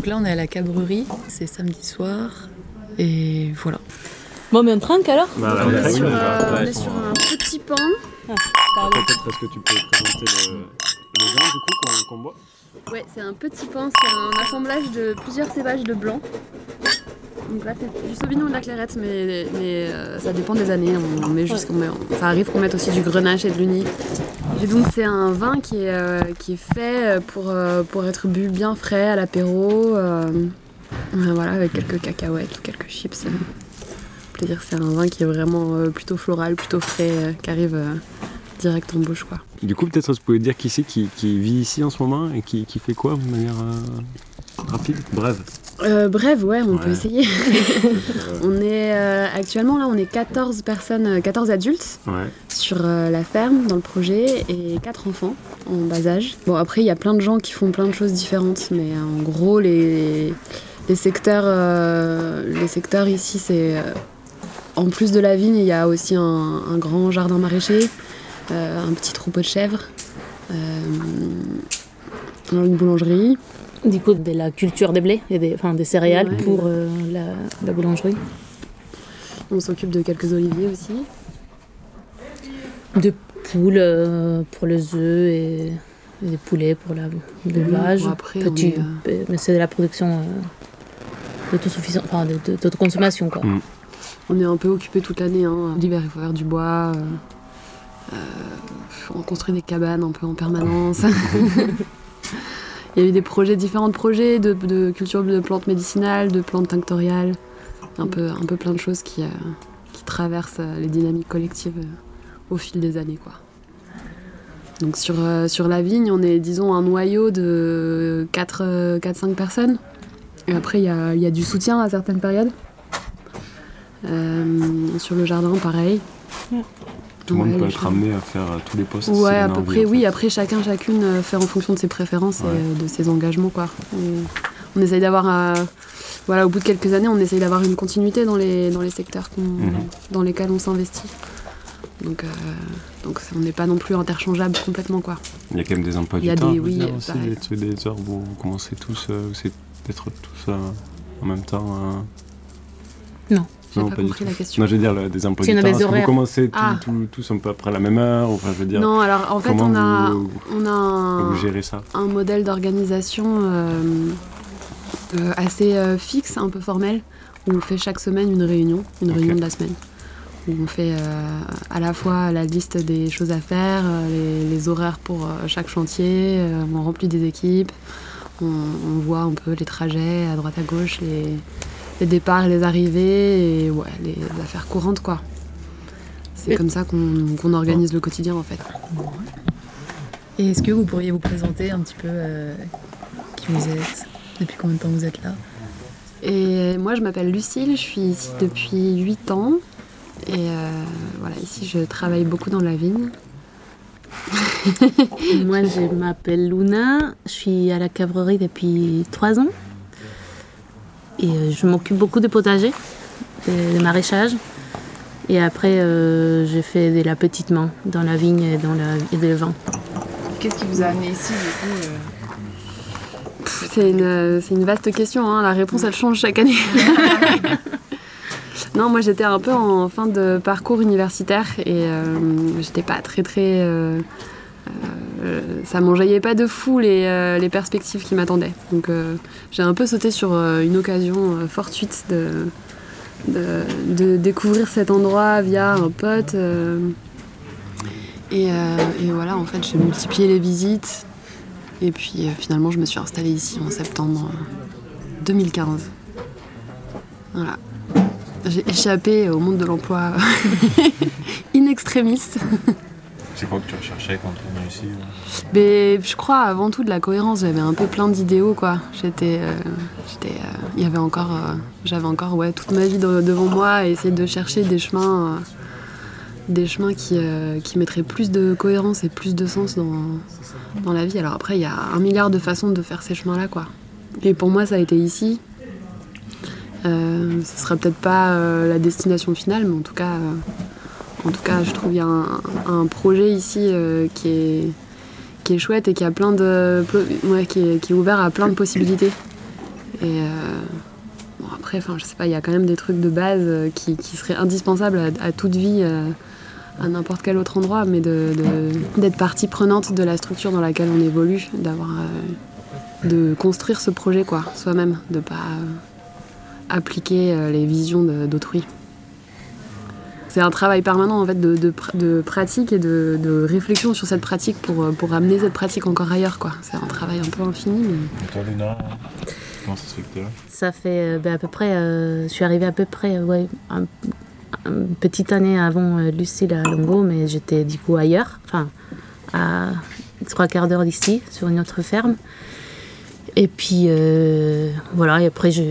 Donc là, on est à la cabrerie, c'est samedi soir, et voilà. Bon, mais on trinque alors Bah, On ouais, est sur, euh, on est sur un petit pain. Pardon. Peut-être parce que tu peux présenter le, le vin du coup qu'on boit? Ouais, c'est un petit pain, c'est un assemblage de plusieurs cépages de blanc. Donc là, c'est du sauvignon et de la clairette, mais, euh, ça dépend des années. On, met ça arrive qu'on mette aussi du grenache et de l'uni. Et donc, c'est un vin qui est, euh, qui est fait pour, euh, pour être bu bien frais à l'apéro. voilà, avec quelques cacahuètes ou quelques chips. dire c'est un vin qui est vraiment plutôt floral, plutôt frais, qui arrive direct en bouche, quoi. Du coup, peut-être vous pouvez dire qui c'est qui, vit ici en ce moment et qui, qui fait quoi de manière rapide, brève? Euh, bref, ouais, on peut essayer. on est euh, actuellement là, on est 14 personnes, euh, 14 adultes Ouais. sur euh, la ferme dans le projet et 4 enfants en bas âge. Bon, après, il y a plein de gens qui font plein de choses différentes, mais euh, en gros, les, les secteurs, euh, les secteurs ici, c'est euh, en plus de la vigne, il y a aussi un, un grand jardin maraîcher, euh, un petit troupeau de chèvres, euh, une boulangerie. Du coup, de la culture des blés et des, enfin, des céréales Ouais. pour euh, la, la boulangerie. On s'occupe de quelques oliviers aussi. De poules euh, pour les œufs et, et des poulets pour l'élevage. Petit, on est, mais c'est de la production euh, d'autosuffisance, enfin de- de- d'autoconsommation quoi. Mm. On est un peu occupé toute l'année. Hein. L'hiver, il faut faire du bois. euh, euh, on construit des cabanes un peu en permanence. il y a eu des projets, différents projets de, culture de plantes médicinales, de plantes tinctoriales. Un peu, un peu plein de choses qui, euh, traversent euh, les dynamiques collectives euh, au fil des années. Quoi. Donc sur, sur la vigne, on est, disons, un noyau de 4-5 personnes. Et après, il y a, y a du soutien à certaines périodes. Sur le jardin, pareil. Tout le monde peut être amené à faire euh, tous les postes. Ouais, à a peu près, oui. fait. Après, chacun, chacune euh, fait en fonction de ses préférences Ouais. et euh, de ses engagements, quoi. On, on essaye d'avoir, euh, voilà, au bout de quelques années, on essaye d'avoir une continuité dans les, dans les secteurs Mhm. dans lesquels on s'investit. Donc, euh, donc on n'est pas non plus interchangeable complètement, quoi. Il y a quand même des emplois Il y a du temps. des- oui, dire, euh, aussi, pareil. des, des heures où vous commencez tous, euh, où c'est d'être tous euh, en même temps. euh, J'ai Non, pas, pas du compris tout. la question. Non, je veux dire, le- des emplois C'est du temps. Est-ce que vous commencez tous, Ah. tous, tous un peu après la même heure Enfin, je veux dire, Non, alors en fait, on a, vous, on a un, ça un modèle d'organisation euh, euh, assez euh, fixe, un peu formel, où on fait chaque semaine une réunion, une réunion de la semaine, où on fait euh, à la fois la liste des choses à faire, les, les horaires pour chaque chantier, euh, on remplit des équipes, on, on voit un peu les trajets à droite à gauche, les, les départs les arrivées, et ouais, les affaires courantes quoi. C'est comme ça qu'on organise le quotidien en fait. Et est-ce que vous pourriez vous présenter un petit peu euh, qui vous êtes Depuis combien de temps vous êtes là? Et moi, je m'appelle Lucille, je suis ici depuis 8 ans. Et euh, voilà, ici, je travaille beaucoup dans la vigne. Moi, je m'appelle Luna, je suis à la cavrerie depuis trois ans. Et euh, je m'occupe beaucoup de potager, de, de maraîchage. Et après, euh, j'ai fait de la petite main dans la vigne et dans la, et le vin. Qu'est-ce qui vous a amené ici du coup euh C'est une, c'est une vaste question, hein. la réponse, elle change chaque année. non, moi, j'étais un peu en fin de parcours universitaire et euh, j'étais pas très, très... euh, euh, ça m'enjaillait pas de fou les, euh, perspectives qui m'attendaient. Donc euh, j'ai un peu sauté sur euh, une occasion euh, fortuite de, découvrir cet endroit via un pote. euh, et, euh, et voilà, en fait, j'ai multiplié les visites. Et puis euh, finalement, je me suis installée ici en septembre euh, 2015. Voilà. J'ai échappé au monde de l'emploi in extremis. C'est quoi que tu recherchais quand tu venu ici euh Mais je crois avant tout de la cohérence. J'avais un peu plein d'idéaux, quoi. J'étais, euh, j'étais, euh, il y avait encore, euh, j'avais encore, ouais, toute ma vie de- devant moi à essayer de chercher des chemins, des chemins qui, qui mettraient plus de cohérence et plus de sens dans, dans la vie. Alors après, il y a un milliard de façons de faire ces chemins-là, quoi. Et pour moi, ça a été ici. Ce sera peut-être pas la destination finale, mais en tout cas, en tout cas, je trouve qu'il y a un, projet ici euh, qui est qui est chouette et qui a plein de ouais, qui, est, ouvert à plein de possibilités Et euh, bon, après, je sais pas, il y a quand même des trucs de base euh, qui, qui seraient indispensables à, toute vie. à n'importe quel autre endroit, mais d'être partie prenante de la structure dans laquelle on évolue, d'avoir, de construire ce projet quoi, soi-même, de pas appliquer les visions d'autrui. C'est un travail permanent en fait de, de pr- de pratique et de, de réflexion sur cette pratique pour, euh, pour amener cette pratique encore ailleurs quoi. C'est un travail un peu infini. Mais... Et toi, Luna, comment ça se fait que t'es là Ça fait euh, ben, à peu près, euh, je suis arrivée à peu près, ouais, un- une petite année avant euh, Lucille à Longo, mais j'étais du coup ailleurs, enfin à trois quarts d'heure d'ici, sur une autre ferme. Et puis euh, voilà, et après je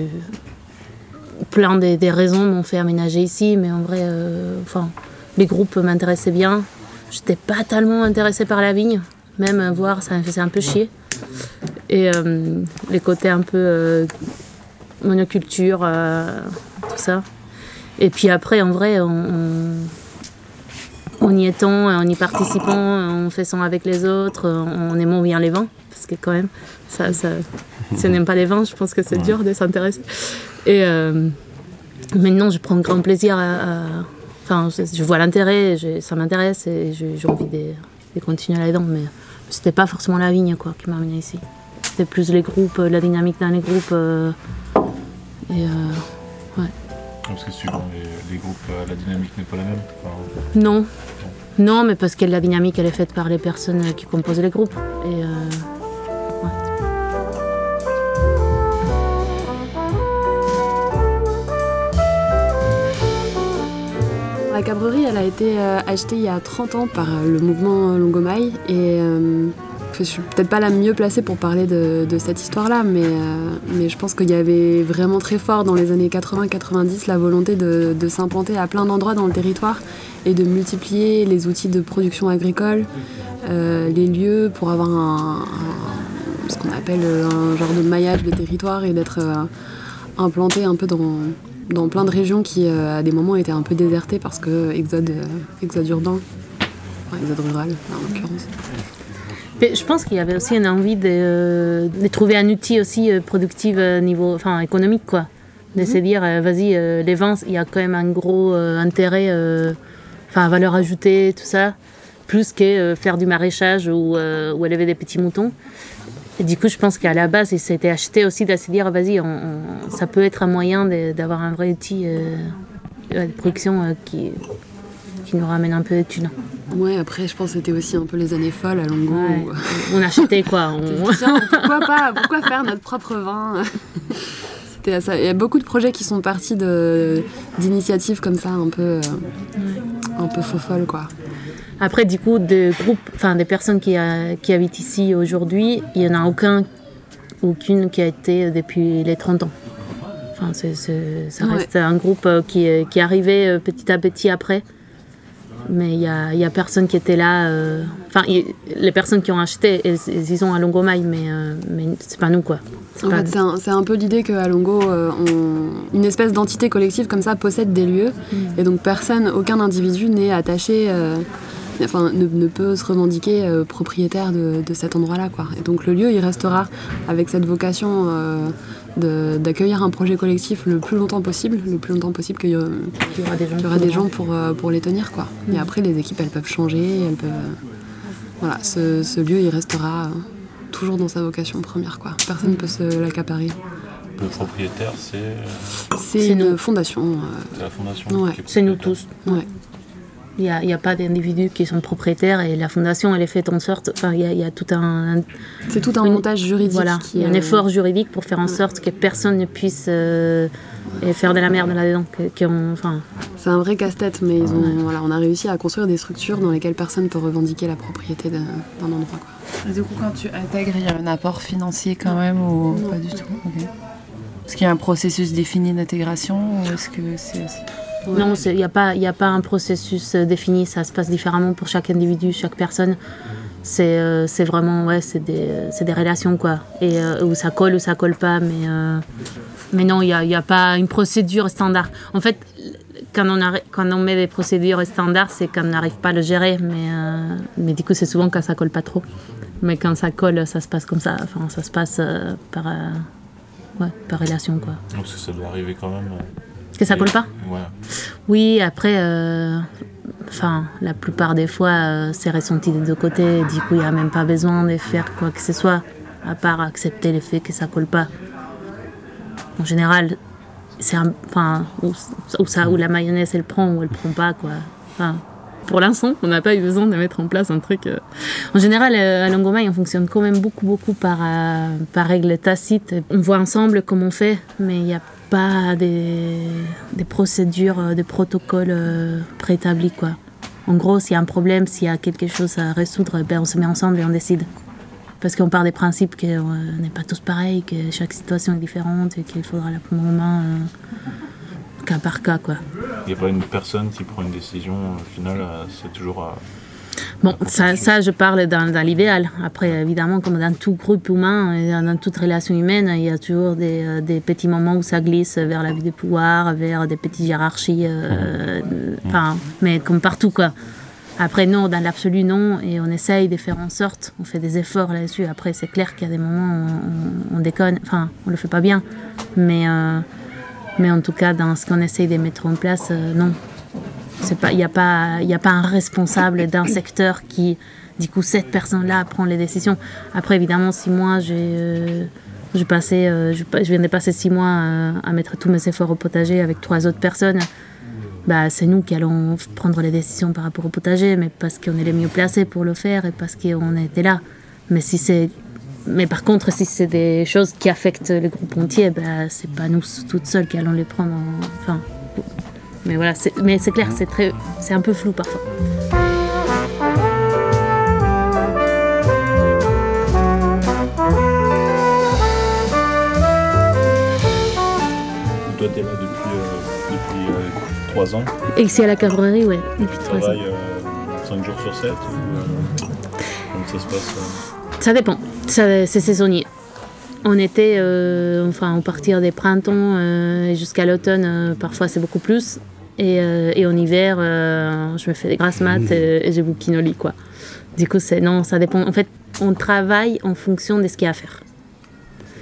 plein des, des raisons m'ont fait aménager ici, mais en vrai, euh, enfin les groupes m'intéressaient bien. J'étais pas tellement intéressée par la vigne, même voir ça me faisait un peu chier. Et euh, les côtés un peu euh, monoculture, tout ça. Et puis après, en vrai, on, on- en y étant, en y participant, en faisant avec les autres, en aimant bien les vins, parce que quand même, ça, ça, si on n'aime pas les vins, je pense que c'est dur de s'intéresser. Et euh, maintenant, je prends grand plaisir à... Enfin, je, je vois l'intérêt, ça m'intéresse et j'ai envie de, de continuer là-dedans, mais c'était pas forcément la vigne quoi, qui m'a amené ici. C'était plus les groupes, la dynamique dans les groupes. euh, et euh, Parce que suivant les, les groupes, la dynamique n'est pas la même. Enfin, non. Non, mais parce que la dynamique, elle est faite par les personnes qui composent les groupes. Et euh, La cabrerie, elle a été euh, achetée il y a 30 ans par euh, le mouvement Longomai. Et euh, je suis peut-être pas la mieux placée pour parler de, de cette histoire-là, mais, mais je pense qu'il y avait vraiment très fort dans les années 80-90 la volonté de, de s'implanter à plein d'endroits dans le territoire et de multiplier les outils de production agricole, les lieux pour avoir ce qu'on appelle un genre de maillage des territoires et d'être implanté un peu dans, dans plein de régions qui, euh, à des moments, étaient un peu désertées parce que exode, euh, exode urbain, enfin, exode rural, en l'occurrence. mais je pense qu'il y avait aussi une envie de, euh, de trouver un outil aussi productif niveau enfin, économique. Quoi. De se dire, vas-y, les vins, il y a quand même un gros intérêt, enfin, valeur ajoutée, tout ça, plus que faire du maraîchage ou, ou élever des petits moutons. Et du coup, je pense qu'à la base, il s'était acheté aussi de se dire, vas-y, on- on- ça peut être un moyen d'avoir un vrai outil euh, de production euh, qui, qui nous ramène un peu de thunes. Ouais, après, je pense que c'était aussi un peu les années folles à Longo. Ouais. où- On achetait quoi on- Tiens, pourquoi pas Pourquoi faire notre propre vin? Ça. Il y a beaucoup de projets qui sont partis d'initiatives comme ça, un peu, euh, un peu faux folles, quoi. Après, du coup, de groupes, enfin des personnes qui, euh, qui habitent ici aujourd'hui, il n'y en a aucun, aucune qui a été depuis les 30 ans. Enfin, ça Ouais. reste un groupe euh, qui, est- qui euh, petit à petit après. Mais il n'y a, y a personne qui était là. euh, Enfin, les personnes qui ont acheté, elles, y sont à Longomaille, mais, euh, mais c'est pas nous, quoi. C'est En pas fait, nous. c'est un, peu l'idée qu'à Longo, euh, on- une espèce d'entité collective comme ça possède des lieux. Et donc, personne, aucun individu n'est attaché, euh, enfin, ne, ne peut se revendiquer euh, propriétaire de, de cet endroit-là. Quoi. Et donc, le lieu, il restera avec cette vocation euh, d'accueillir un projet collectif le plus longtemps possible, le plus longtemps possible qu'il y, aura des gens, aura des pour, euh, pour les tenir. Quoi. Et après, les équipes, elles peuvent changer, elles peuvent. Voilà, ce, ce lieu, il restera toujours dans sa vocation première. Quoi. Personne ne peut se l'accaparer. le propriétaire, c'est C'est une nous. fondation. euh, c'est la fondation. Ouais. C'est nous tous. ouais. Il n'y a, y a pas d'individus qui sont propriétaires et la fondation, elle est faite en sorte. Enfin, il y a, il y a tout un, un- C'est tout un Une- montage juridique. voilà, qui, un euh, effort juridique pour faire en sorte que personne ne puisse euh, et faire de la merde là-dedans. enfin, C'est un vrai casse-tête, mais ils ont, voilà, on a réussi à construire des structures dans lesquelles personne ne peut revendiquer la propriété d'un endroit. Quoi. Et Du coup, quand tu intègres, il y a un apport financier quand même ou pas du tout? Est-ce qu'il y a un processus défini d'intégration ou est-ce que c'est... Non, il n'y a, pas- y a pas un processus euh, défini, ça se passe différemment pour chaque individu, chaque personne. C'est euh, c'est vraiment, ouais, c'est des, euh, c'est des relations, quoi. Et euh, où ça colle ou ça colle pas, mais, euh, mais non, il n'y a, y a pas une procédure standard. En fait, quand on, arri- quand on met des procédures standards, c'est quand on n'arrive pas à le gérer, mais, euh, mais du coup, c'est souvent quand ça colle pas trop. Mais quand ça colle, ça se passe comme ça. Enfin, ça se passe euh, par, euh, ouais, par relation, quoi. Donc ça, ça doit arriver quand même. Que ça colle pas Ouais. Oui, après, euh, enfin, la plupart des fois, euh, c'est ressenti des deux côtés. Du coup, il n'y a même pas besoin de faire quoi que ce soit, à part accepter le fait que ça colle pas. En général, c'est un, enfin, ou, ou ça, ou la mayonnaise elle prend ou elle prend pas, quoi. Enfin, pour l'instant, on n'a pas eu besoin de mettre en place un truc. euh. En général, euh, à Langomai, on fonctionne quand même beaucoup, beaucoup par, euh, par règle tacite. On voit ensemble comment on fait, mais il n'y a pas des, procédures, euh, des protocoles euh, préétablis, quoi. En gros, s'il y a un problème, s'il y a quelque chose à résoudre, ben, on se met ensemble et on décide. Parce qu'on part des principes qu'on n'est pas tous pareils, que chaque situation est différente et qu'il faudra main euh, cas par cas, quoi. Il n'y a pas une personne qui prend une décision, au final, euh, c'est toujours. Euh, Bon, ça, ça, je parle dans, dans l'idéal. Après, évidemment, comme dans tout groupe humain, dans toute relation humaine, il y a toujours des, euh, des petits moments où ça glisse vers la vie de pouvoir, vers des petites hiérarchies. euh, Enfin, mais comme partout, quoi. Après, non, dans l'absolu, non. Et on essaye de faire en sorte, on fait des efforts là-dessus. Après, c'est clair qu'il y a des moments où on, on déconne. Enfin, on le fait pas bien. Mais, euh, mais en tout cas, dans ce qu'on essaye de mettre en place, euh, non. Il n'y a pas, il a pas un responsable d'un secteur qui, du coup, cette personne-là prend les décisions. Après, évidemment, si moi j'ai, euh, euh, je, je viens de passer six mois euh, à mettre tous mes efforts au potager avec trois autres personnes, bah c'est nous qui allons prendre les décisions par rapport au potager, mais parce qu'on est les mieux placés pour le faire et parce qu'on était là. Mais si c'est mais par contre, si c'est des choses qui affectent le groupe entier, bah, c'est pas nous toutes seules qui allons les prendre. en- Enfin, mais voilà, c'est- mais c'est clair, c'est très, c'est un peu flou parfois. Toi, tu es là depuis, euh, depuis euh, 3 ans. Et ici à la cavalerie, ouais, Tu depuis trois ans. travailles 5 jours sur 7 ou, euh, Comment ça se passe euh Ça dépend, Ça, c'est saisonnier. En été, euh, enfin, au partir des printemps euh, jusqu'à l'automne, euh, parfois c'est beaucoup plus. Et, et en hiver, je me fais des grasses maths et, et j'ai bouquine au lit, quoi. Du coup, c'est non, ça dépend. En fait, on travaille en fonction de ce qu'il y a à faire.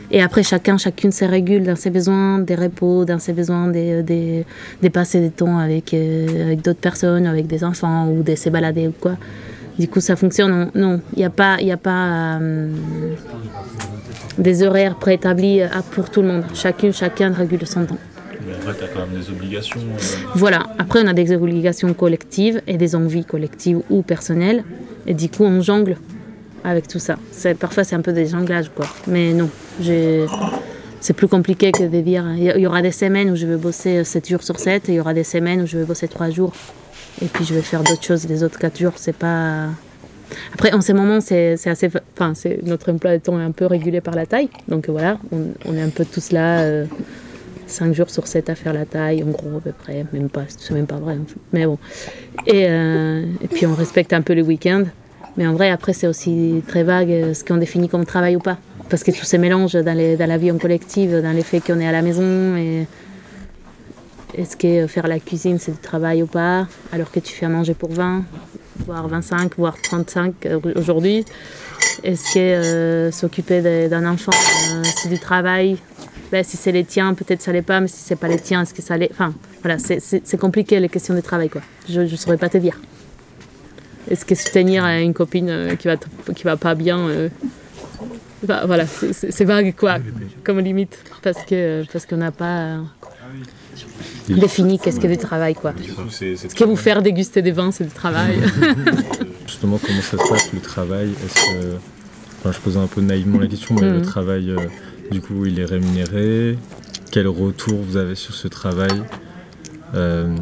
Et après, chacun, chacune se régule dans ses besoins, des repos, dans ses besoins, des, des, des passer des temps avec, avec d'autres personnes, avec des enfants ou de se balader ou quoi. Du coup, ça fonctionne. Non, il n'y a pas, y a pas des horaires préétablis euh, pour tout le monde. Chacune, chacun régule son temps. Mais après, tu as quand même des obligations. euh, Voilà. Après, on a des obligations collectives et des envies collectives ou personnelles. Et du coup, on jongle avec tout ça. C'est, parfois, c'est un peu des jonglages, quoi. Mais non, j'ai... c'est plus compliqué que de dire... Il y- il y aura des semaines où je vais bosser 7 jours sur 7 et il y aura des semaines où je vais bosser 3 jours. Et puis, je vais faire d'autres choses les autres 4 jours. C'est pas... Après, en ces moments, c'est, assez... Enfin, notre emploi de temps est un peu régulé par la taille. Donc voilà, on, est un peu tous là... euh, 5 jours sur 7 à faire la taille, en gros, à peu près. Même pas, c'est même pas vrai. Mais bon. Et, euh, et puis, on respecte un peu le week-end. Mais en vrai, après, c'est aussi très vague euh, ce qu'on définit comme travail ou pas. Parce que tout se mélange dans, la vie en collective, dans les faits qu'on est à la maison. Est-ce que faire la cuisine, c'est du travail ou pas Alors que tu fais à manger pour 20, voire 25, voire 35 euh, aujourd'hui? Est-ce que euh, s'occuper d'un enfant, euh, c'est du travail? Ben, si c'est les tiens, peut-être ça l'est pas, mais si c'est pas les tiens, est-ce que ça l'est? Enfin, voilà, c'est- compliqué les questions de travail, quoi. Je ne saurais pas te dire. Est-ce que soutenir une copine euh, qui va qui va pas bien Voilà, c'est- vague, quoi, comme limite, parce que parce qu'on n'a pas défini qu'est-ce que du travail, quoi. Est-ce que vous faire déguster des vins, c'est du travail Justement, comment ça se passe le travail? Est-ce que. Enfin, je posais un peu naïvement la question, mais le Mhm. travail, euh, du coup, il est rémunéré? Quel retour vous avez sur ce travail Euh,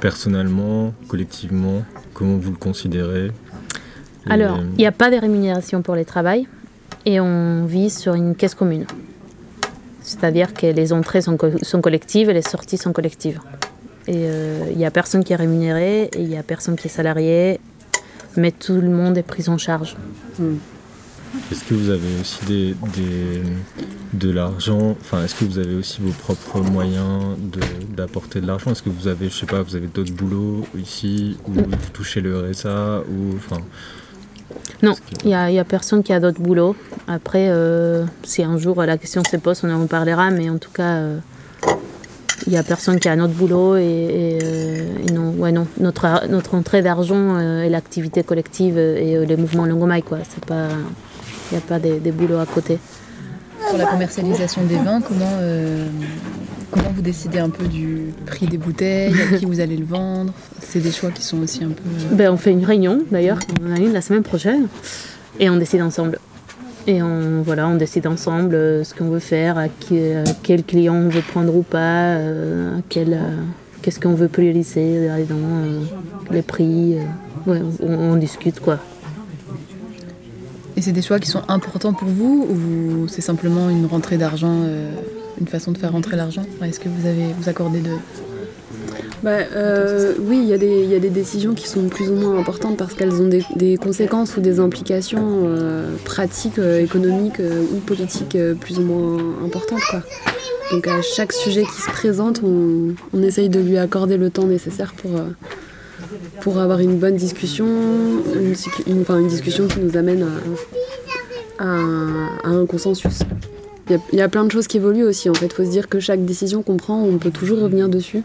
Personnellement, collectivement, comment vous le considérez? Et, Alors, euh, il n'y a pas de rémunération pour les travail et on vit sur une caisse commune. C'est-à-dire que les entrées sont, co- sont collectives et les sorties sont collectives. Et euh, il n'y a personne qui est rémunéré et il n'y a personne qui est salarié, mais tout le monde est pris en charge. Est-ce que vous avez aussi des, des- de l'argent Enfin, est-ce que vous avez aussi vos propres moyens de- d'apporter de l'argent? Est-ce que vous avez, je sais pas, vous avez d'autres boulots ici ou vous touchez le RSA ou enfin Non, il n'y a, y a personne qui a d'autre boulot. Après, euh, si un jour la question se pose, on en parlera, mais en tout cas, euh, il n'y a personne qui a un autre boulot. Et, et, euh, et non, ouais, non. Notre, notre entrée d'argent euh, est l'activité collective et euh, les mouvements Longomaille. quoi. C'est pas, Il n'y a pas des, des boulots à côté. Sur la commercialisation des vins, comment, euh, comment vous décidez un peu du prix des bouteilles, à qui vous allez le vendre? C'est des choix qui sont aussi un peu. euh, Ben, on fait une réunion d'ailleurs, on en a une la semaine prochaine, et on décide ensemble. Et on, voilà, on décide ensemble euh, ce qu'on veut faire, à, qui, à quel client on veut prendre ou pas, euh, euh, qu'est-ce qu'on veut prioriser euh, les prix. euh, ouais, on, on discute quoi. Et c'est des choix qui sont importants pour vous ou c'est simplement une rentrée d'argent, euh, une façon de faire rentrer l'argent Est-ce que vous avez vous accordez de Bah, euh, oui, il y, a des- il y a des décisions qui sont plus ou moins importantes parce qu'elles ont des, conséquences ou des implications euh, pratiques, euh, économiques ou politiques plus ou moins importantes. Donc à chaque sujet qui se présente, on, on essaye de lui accorder le temps nécessaire pour, pour avoir une bonne discussion, une, une- discussion qui nous amène à un consensus. Il y, a, il y a plein de choses qui évoluent aussi. En fait, il faut se dire que chaque décision qu'on prend, on peut toujours revenir dessus.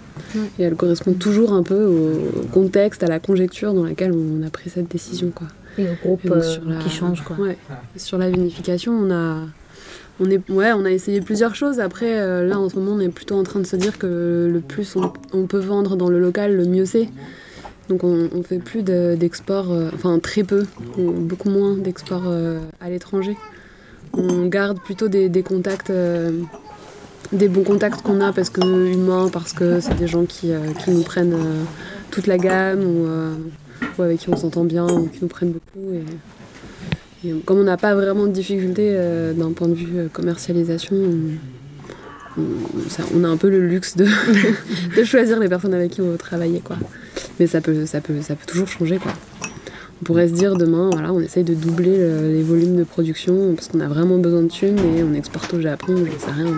Et elle correspond toujours un peu au contexte, à la conjecture dans laquelle on a pris cette décision. Quoi. Et au groupe Et donc, euh, sur la- qui change quoi. Ouais. Sur la vinification, on a, on, est, ouais, on a essayé plusieurs choses. Après, euh, là, en ce moment, on est plutôt en train de se dire que le plus on, on peut vendre dans le local, le mieux c'est. Donc, on, on fait plus de- d'export, euh, enfin très peu, ou beaucoup moins d'export euh, à l'étranger. On garde plutôt des, contacts. euh, des bons contacts qu'on a parce que humains, parce que c'est des gens qui, euh, qui nous prennent euh, toute la gamme ou, avec qui on s'entend bien ou qui nous prennent beaucoup. Et, comme on n'a pas vraiment de difficultés d'un point de vue commercialisation, on a un peu le luxe de, de choisir les personnes avec qui on veut travailler. Quoi. Mais ça peut, ça, peut, ça peut toujours changer. Quoi. On pourrait se dire demain, voilà, on essaye de doubler le- les volumes de production parce qu'on a vraiment besoin de thunes et on exporte au Japon, j'en sais rien.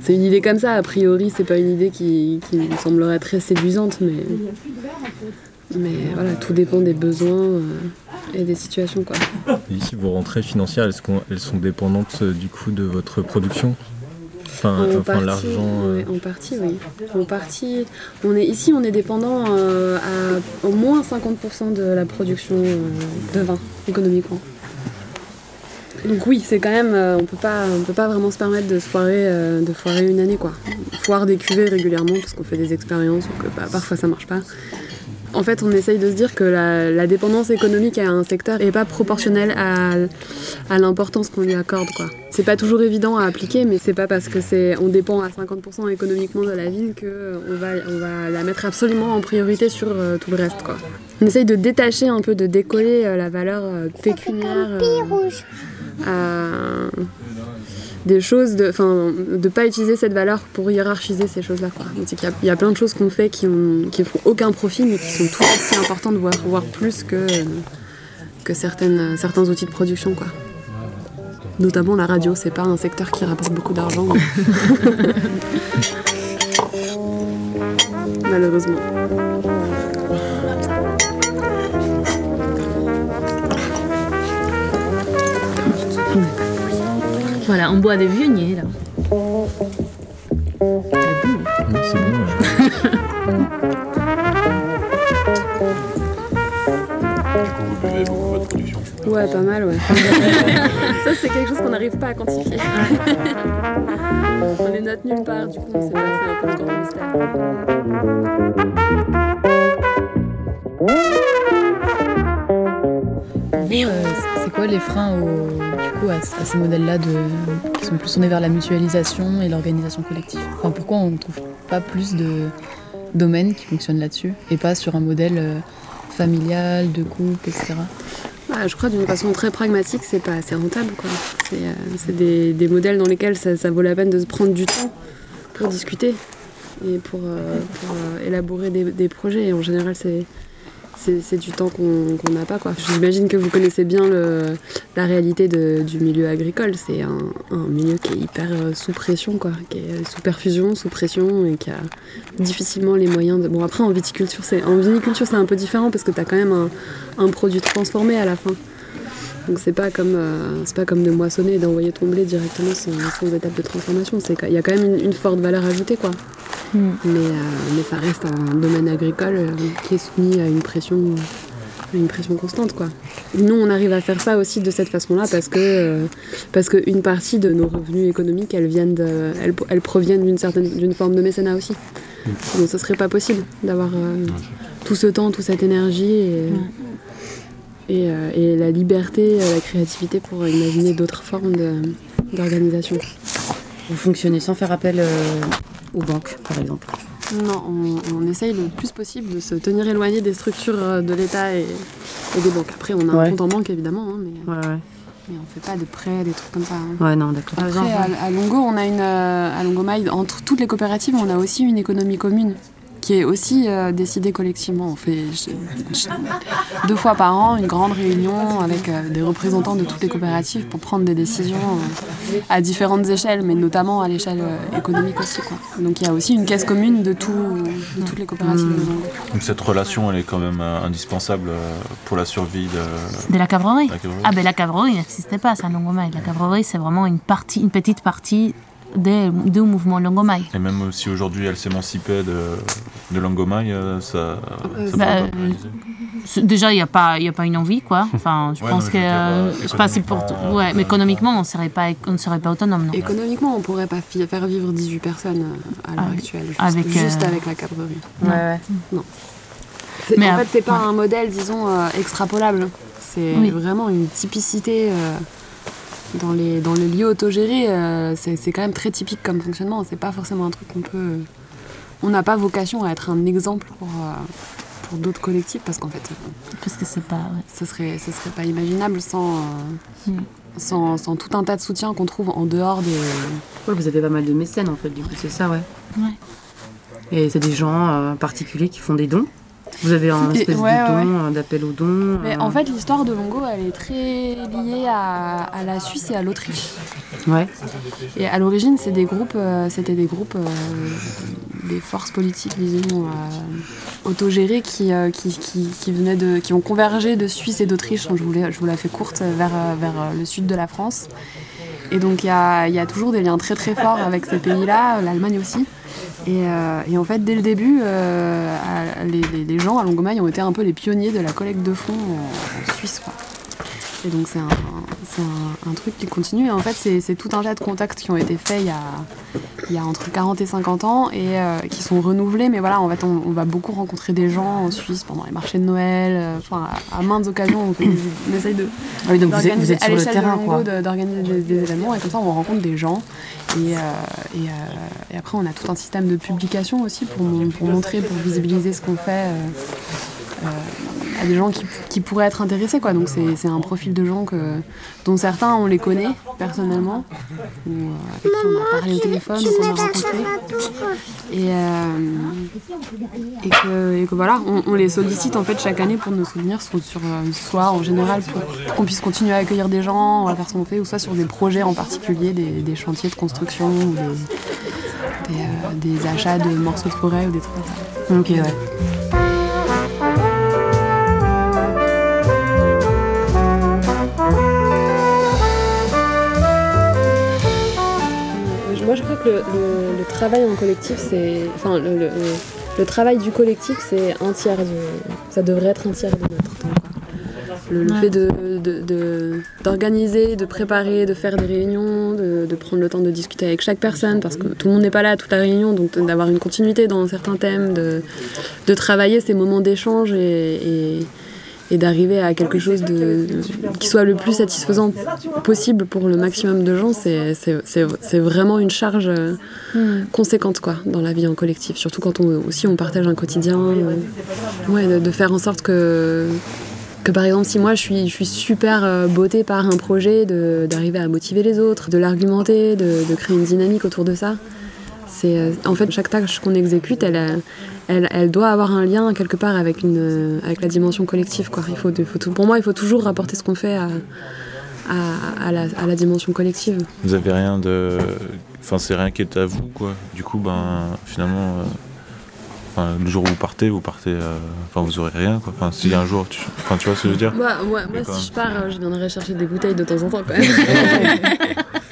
c'est- une idée comme ça, a priori, c'est pas une idée qui, me semblerait très séduisante, mais, mais voilà, tout dépend des besoins euh, et des situations. Et ici, vos rentrées financières, est-ce qu'elles sont dépendantes euh, du coup de votre production? Enfin, En enfin partie, l'argent. euh, ouais, en partie, oui. En partie, on est ici, on est dépendant euh, à au moins 50% de la production euh, de vin économiquement. Donc oui, c'est quand même, euh, on peut pas, on peut pas vraiment se permettre de foirer, euh, de foirer une année quoi. Foire des cuvées régulièrement parce qu'on fait des expériences ou que bah, parfois ça marche pas. En fait, on essaye de se dire que la, dépendance économique à un secteur n'est pas proportionnelle à, l'importance qu'on lui accorde. quoi. C'est pas toujours évident à appliquer, mais c'est pas parce que c'est on dépend à 50% économiquement de la ville que on va, on va la mettre absolument en priorité sur euh, tout le reste. Quoi. On essaye de détacher un peu, de décoller euh, la valeur euh, pécuniaire à des choses, de, enfin, de pas utiliser cette valeur pour hiérarchiser ces choses-là. qu'il y il y, a plein de choses qu'on fait qui ont, qui font aucun profit, mais qui sont tout aussi importantes, voire, voire plus que, que certaines, certains outils de production. Quoi. Notamment la radio, c'est pas un secteur qui rapporte beaucoup d'argent. Malheureusement. Voilà, on boit des viogniers là. oui, c'est bon. Vous buvez beaucoup votre production. Ouais, pas mal, ouais. Ça, c'est quelque chose qu'on n'arrive pas à quantifier. on les note nulle part, du coup, on sait pas, c'est un peu le grand mystère. Vous, euh, les freins du coup, à, ces modèles-là qui sont plus tournés vers la mutualisation et l'organisation collective enfin, Pourquoi on ne trouve pas plus de domaines qui fonctionnent là-dessus et pas sur un modèle euh, familial, de couple, etc. Ah, je crois d'une façon très pragmatique, c'est pas assez rentable. C'est euh, des, modèles dans lesquels ça, vaut la peine de se prendre du temps pour discuter et pour, pour, euh, élaborer des, des projets. Et en général, c'est c'est du temps qu'on n'a pas. J'imagine que vous connaissez bien la réalité du milieu agricole. C'est un, milieu qui est hyper euh, sous pression, quoi, qui est sous perfusion, sous pression et qui a difficilement les moyens de. Bon, après, en viticulture, c'est un peu différent parce que tu as quand même un, produit transformé à la fin. Donc c'est pas comme euh, pas comme de moissonner et d'envoyer ton blé directement sans, sans étape de transformation. Qu'il y a quand même une, une forte valeur ajoutée quoi. Mm. Mais, euh, mais ça reste un domaine agricole euh, qui est soumis à une pression à une pression constante quoi. Nous on arrive à faire ça aussi de cette façon-là parce que euh, parce que une partie de nos revenus économiques elles viennent de, elles, elles proviennent d'une certaine d'une forme de mécénat aussi. Donc ce serait pas possible d'avoir euh, tout ce temps, toute cette énergie et, et, euh, et la liberté, la créativité pour imaginer d'autres formes d'organisation. Vous fonctionnez sans faire appel euh, aux banques, par exemple. Non, on, on essaye le plus possible de se tenir éloigné des structures euh, de l'État et, et des banques. Après, on a Ouais. un compte en banque évidemment, hein, mais, Ouais, ouais. mais on fait pas de prêts, des trucs comme ça. hein. Ouais, non, d'accord. Après, à, à Longo, on a une, euh, à Longo entre toutes les coopératives, on a aussi une économie commune qui est aussi euh, décidée collectivement. On fait je- je- deux fois par an une grande réunion avec euh, des représentants de toutes les coopératives pour prendre des décisions euh, à différentes échelles, mais notamment à l'échelle euh, économique aussi. Quoi. Donc il y a aussi une caisse commune de, tout, de toutes les coopératives Longo. Donc cette relation, elle est quand même euh, indispensable pour la survie de De la Cameroun. Ah ben la cabrerie n'existait pas, ça, Longomai. La cabrerie, c'est vraiment une partie, une petite partie des, du mouvement Longomai. Et même si aujourd'hui elle s'émancipait de, de Langomai, euh, ça, Euh, ça bah, euh, Déjà, il n'y a, pas- il y a pas une envie, quoi. Enfin, je Ouais, pense non, que. euh, je sais pas si pour. économiquement, Ouais, mais économiquement, on ne serait pas, on ne serait pas autonome, non. Économiquement, on pourrait pas faire vivre 18 personnes à l'heure actuelle, juste, avec, juste euh, avec la cabrerie. Ouais, ouais. C'est- Mais en fait, c'est pas un modèle, disons, euh, extrapolable. C'est Oui. vraiment une typicité euh, dans, les, dans le lieu autogéré. euh, c'est quand même très typique comme fonctionnement. C'est pas forcément un truc qu'on peut. On n'a pas vocation à être un exemple pour, euh, pour d'autres collectifs parce qu'en fait, Parce que c'est pas. ouais. ce serait, ce serait pas imaginable sans, euh, Mm. sans, sans tout un tas de soutien qu'on trouve en dehors des. Ouais, vous avez pas mal de mécènes, en fait, du coup, c'est ça, ouais. Ouais. Et c'est des gens euh, particuliers qui font des dons. Vous avez un espèce ouais, de don, euh, d'appel dons. Mais euh, en fait, l'histoire de Longo, elle est très liée à, à la Suisse et à l'Autriche. Ouais. Et à l'origine, c'est des groupes, euh, c'était des groupes, euh, des forces politiques, disons, autogérées qui, qui, qui, qui venaient de, qui ont convergé de Suisse et d'Autriche. Je vous, l'ai- je vous la fais courte vers, vers le sud de la France. Et donc il y a, il y a toujours des liens très très forts avec ces pays-là, l'Allemagne aussi. Et, euh, et en fait, dès le début, euh, les, gens à Longomaille ont été un peu les pionniers de la collecte de fonds en, en Suisse. Et donc c'est un, c'est un- un truc qui continue. Et en fait, c'est tout un tas de contacts qui ont été faits il y a, il y a entre 40 et 50 ans et euh, qui sont renouvelés. Mais voilà, en fait, on, on va beaucoup rencontrer des gens en Suisse pendant les marchés de Noël. euh, Enfin, à, à maintes occasions, on, fait des- on essaye de Ah oui, donc vous êtes, à le terrain, de- d'organiser des, des événements et comme ça on rencontre des gens et, euh, et, euh, et après on a tout un système de publication aussi pour, mon- pour montrer, pour visibiliser ce qu'on fait à des gens qui, qui pourraient être intéressés quoi. Donc c'est c'est un profil de gens que, dont certains on les connaît personnellement ou euh, avec qui on a parlé au téléphone ou qu'on a rencontré et, euh, et, que, et que voilà on, on les sollicite en fait chaque année pour nos souvenirs sur, euh, soit en général pour, pour qu'on puisse continuer à accueillir des gens à faire ce qu'on fait ou soit sur des projets en particulier des, des chantiers de construction ou des, des, euh, des achats de morceaux de forêt ou des trucs comme ça. Ok, ouais. Que le, le- le travail en collectif, c'est. Enfin, le, travail du collectif, c'est un tiers du. Ça devrait être un tiers de notre temps. quoi. Le, Ouais. fait de- de- de- d'organiser, de, préparer, de faire des réunions, de, de prendre le temps de discuter avec chaque personne, parce que tout le monde n'est pas là à toute la réunion, donc d'avoir une continuité dans certains thèmes, de, de travailler ces moments d'échange et, et- et d'arriver à quelque chose de, qui soit le plus satisfaisant possible pour le maximum de gens, c'est- vraiment une charge euh, conséquente quoi, dans la vie en collectif. Surtout quand on, aussi on partage un quotidien. ouais, de, de faire en sorte que, que par exemple si moi je suis, je suis super euh, bottée par un projet, d'arriver à motiver les autres, de l'argumenter, de, de créer une dynamique autour de ça. C'est, euh, en fait, chaque tâche qu'on exécute, elle, a- elle, elle doit avoir un lien quelque part avec, une, euh, avec la dimension collective. Quoi. Il faut, il faut tout- pour moi, il faut toujours rapporter ce qu'on fait à, à, à la, à la dimension collective. Vous avez rien de. Enfin, c'est rien qui est à vous, quoi. Du coup, ben, finalement, euh, enfin, le jour où vous partez, vous partez. euh, Enfin, vous aurez rien, quoi. Enfin, si un jour. Tu... Enfin, tu vois ce que je veux dire? Moi, moi, moi, si je pars, euh, je viendrai chercher des bouteilles de temps en temps quand même.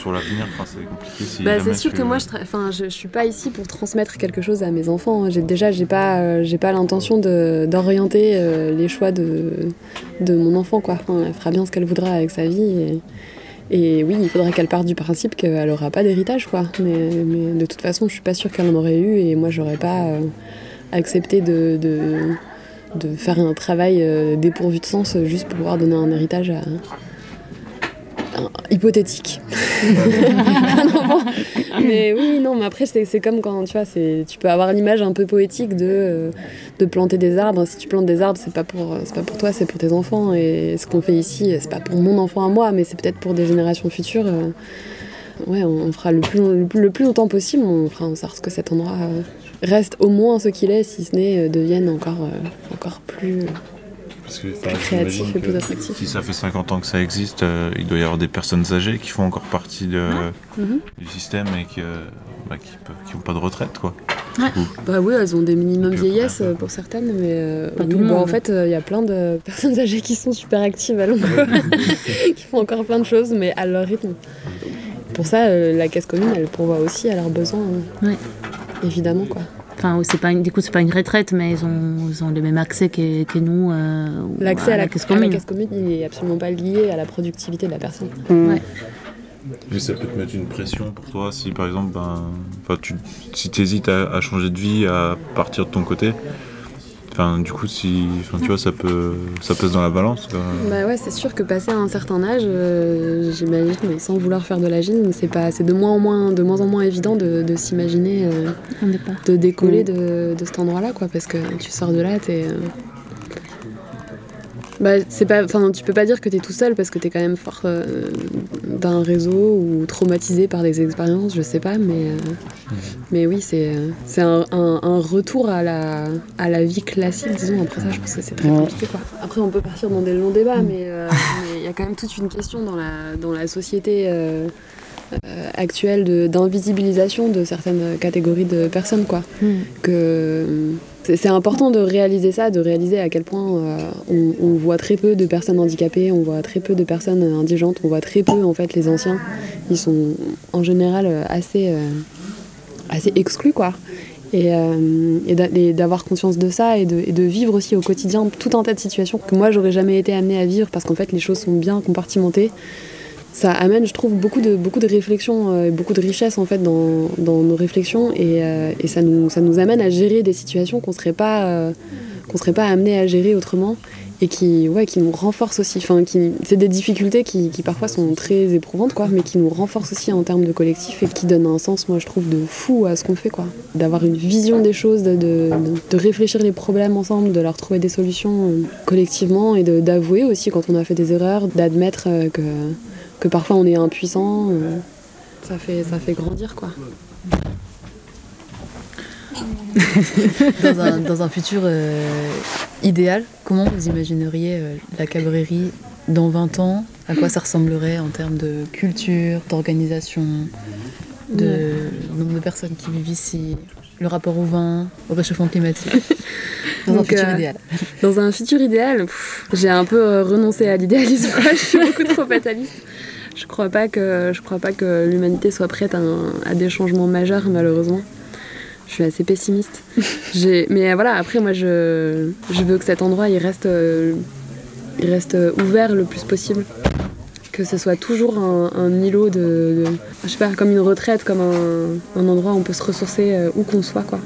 Sur l'avenir, enfin, c'est compliqué. Si Bah, c'est sûr tu- que moi, je, tra- enfin, je, je suis pas ici pour transmettre quelque chose à mes enfants. J'ai déjà, j'ai pas, euh, j'ai pas l'intention de- d'orienter euh, les choix de, de mon enfant. Quoi. Enfin, elle fera bien ce qu'elle voudra avec sa vie. Et, et oui, il faudrait qu'elle parte du principe qu'elle aura pas d'héritage, quoi. Mais, mais de toute façon, je suis pas sûre qu'elle en aurait eu. Et moi, j'aurais pas euh, accepté de, de, de faire un travail dépourvu de sens juste pour pouvoir donner un héritage à. Un- hypothétique. Mais oui, non, mais après, c'est comme quand tu vois, c'est- tu peux avoir l'image un peu poétique de, euh, de planter des arbres. Si tu plantes des arbres, c'est pas pour, pas pour toi, c'est pour tes enfants. Et ce qu'on fait ici, c'est pas pour mon enfant à moi, mais c'est peut-être pour des générations futures. euh, Ouais, on on fera le plus, le plus, le plus longtemps possible, on fera en sorte que cet endroit euh, reste au moins ce qu'il est, si ce n'est euh, devienne encore, euh, encore plus. Parce que, enfin, créatif et plus que attractif. Si ça fait 50 ans que ça existe, euh, il doit y avoir des personnes âgées qui font encore partie de, Mhm. du système et qui bah, n'ont pas de retraite, quoi. Bah oui, elles ont des minimums vieillesse euh, pour certaines, mais euh, Pas oui, tout le bah, en fait, il y a plein de personnes âgées qui sont super actives à Londres, qui font encore plein de choses, mais à leur rythme. Pour ça, euh, la caisse commune, elle pourvoit aussi à leurs besoins, hein. Ouais. évidemment. quoi. Enfin, c'est pas une- du coup, c'est pas une retraite, mais ils ont, ils ont le même accès que, que nous. euh, L'accès à, la, caisse à la commune. caisse commune, il est absolument pas lié à la productivité de la personne. Ouais. Mais ça peut te mettre une pression pour toi si par exemple, ben, enfin, tu, si tu hésites à, à changer de vie, à partir de ton côté. Enfin, du coup, si, enfin, tu vois, ça peut, ça pèse dans la balance. quoi. Bah ouais, c'est sûr que passé un certain âge, euh, j'imagine, sans vouloir faire de l'agisme, c'est pas, c'est de moins en moins, de moins en moins évident de, de s'imaginer. euh, de décoller de, de cet endroit-là, quoi, parce que tu sors de là, t'es. Bah, c'est pas, tu peux pas dire que t'es tout seul parce que t'es quand même fort euh, d'un réseau ou traumatisé par des expériences, je sais pas, mais, euh, mais oui, c'est, euh, c'est un, un- un retour à la, à la vie classique, disons. Après ça, je pense que c'est très compliqué, quoi. Après, on peut partir dans des longs débats, mais euh, mais il y a quand même toute une question dans la, dans la société. euh, actuelle de- d'invisibilisation de certaines catégories de personnes quoi Hmm. que c'est important de réaliser ça, de réaliser à quel point euh, on, voit très peu de personnes handicapées, on voit très peu de personnes indigentes, on voit très peu en fait les anciens. Ils sont en général assez, euh, assez exclus quoi. Et, euh, et d'avoir conscience de ça et de, et de vivre aussi au quotidien tout un tas de situations que moi j'aurais jamais été amenée à vivre parce qu'en fait les choses sont bien compartimentées ça amène, je trouve, beaucoup de, beaucoup de réflexions euh, et beaucoup de richesse en fait dans, nos réflexions et, euh, ça, nous, amène à gérer des situations qu'on serait pas euh, qu'on serait pas amené à gérer autrement et qui ouais qui nous renforcent aussi. Enfin c'est des difficultés qui, parfois sont très éprouvantes quoi mais qui nous renforcent aussi en termes de collectif et qui donnent un sens moi je trouve de fou à ce qu'on fait quoi. D'avoir une vision des choses de, réfléchir les problèmes ensemble de leur trouver des solutions collectivement et d'avouer aussi quand on a fait des erreurs d'admettre que que parfois on est impuissant, euh, ça, fait, ça fait grandir quoi. Dans un, dans un futur euh, idéal, comment vous imagineriez euh, la cabrerie dans 20 ans? À quoi ça ressemblerait en termes de culture, d'organisation, de nombre de personnes qui vivent ici, le rapport au vin, au réchauffement climatique? Dans un futur euh, idéal. Dans un futur idéal, j'ai un peu renoncé à l'idéalisme, je suis beaucoup trop fataliste. Je crois pas que, je crois pas que l'humanité soit prête à, un- à des changements majeurs malheureusement. Je suis assez pessimiste. Mais voilà, après moi je, je veux que cet endroit il reste, il reste ouvert le plus possible. Que ce soit toujours un, un îlot de, de- je sais pas, comme une retraite, comme un, un endroit où on peut se ressourcer euh, où qu'on soit quoi.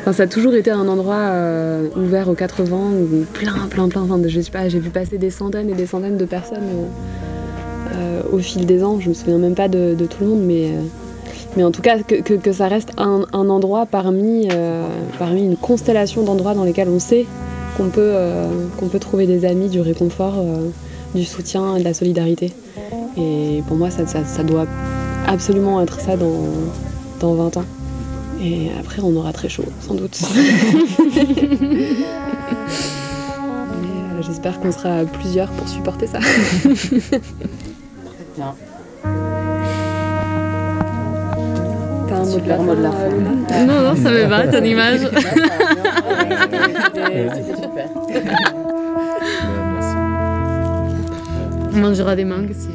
Enfin, ça a toujours été un endroit euh, ouvert aux 80 où plein, plein, plein. Enfin, je sais pas, j'ai vu passer des centaines et des centaines de personnes euh, au fil des ans. Je me souviens même pas de, tout le monde, mais, euh, mais en tout cas que, ça reste un, endroit parmi, euh, parmi une constellation d'endroits dans lesquels on sait qu'on peut, euh, trouver des amis, du réconfort, euh, du soutien et de la solidarité. Et pour moi, ça, doit absolument être ça dans, dans 20 ans. Et après, on aura très chaud, sans doute. Euh, J'espère qu'on sera plusieurs pour supporter ça. bien. T'as un mot de la fin, Non, non, ça me va, ton image. C'était super. On mangera des mangues aussi.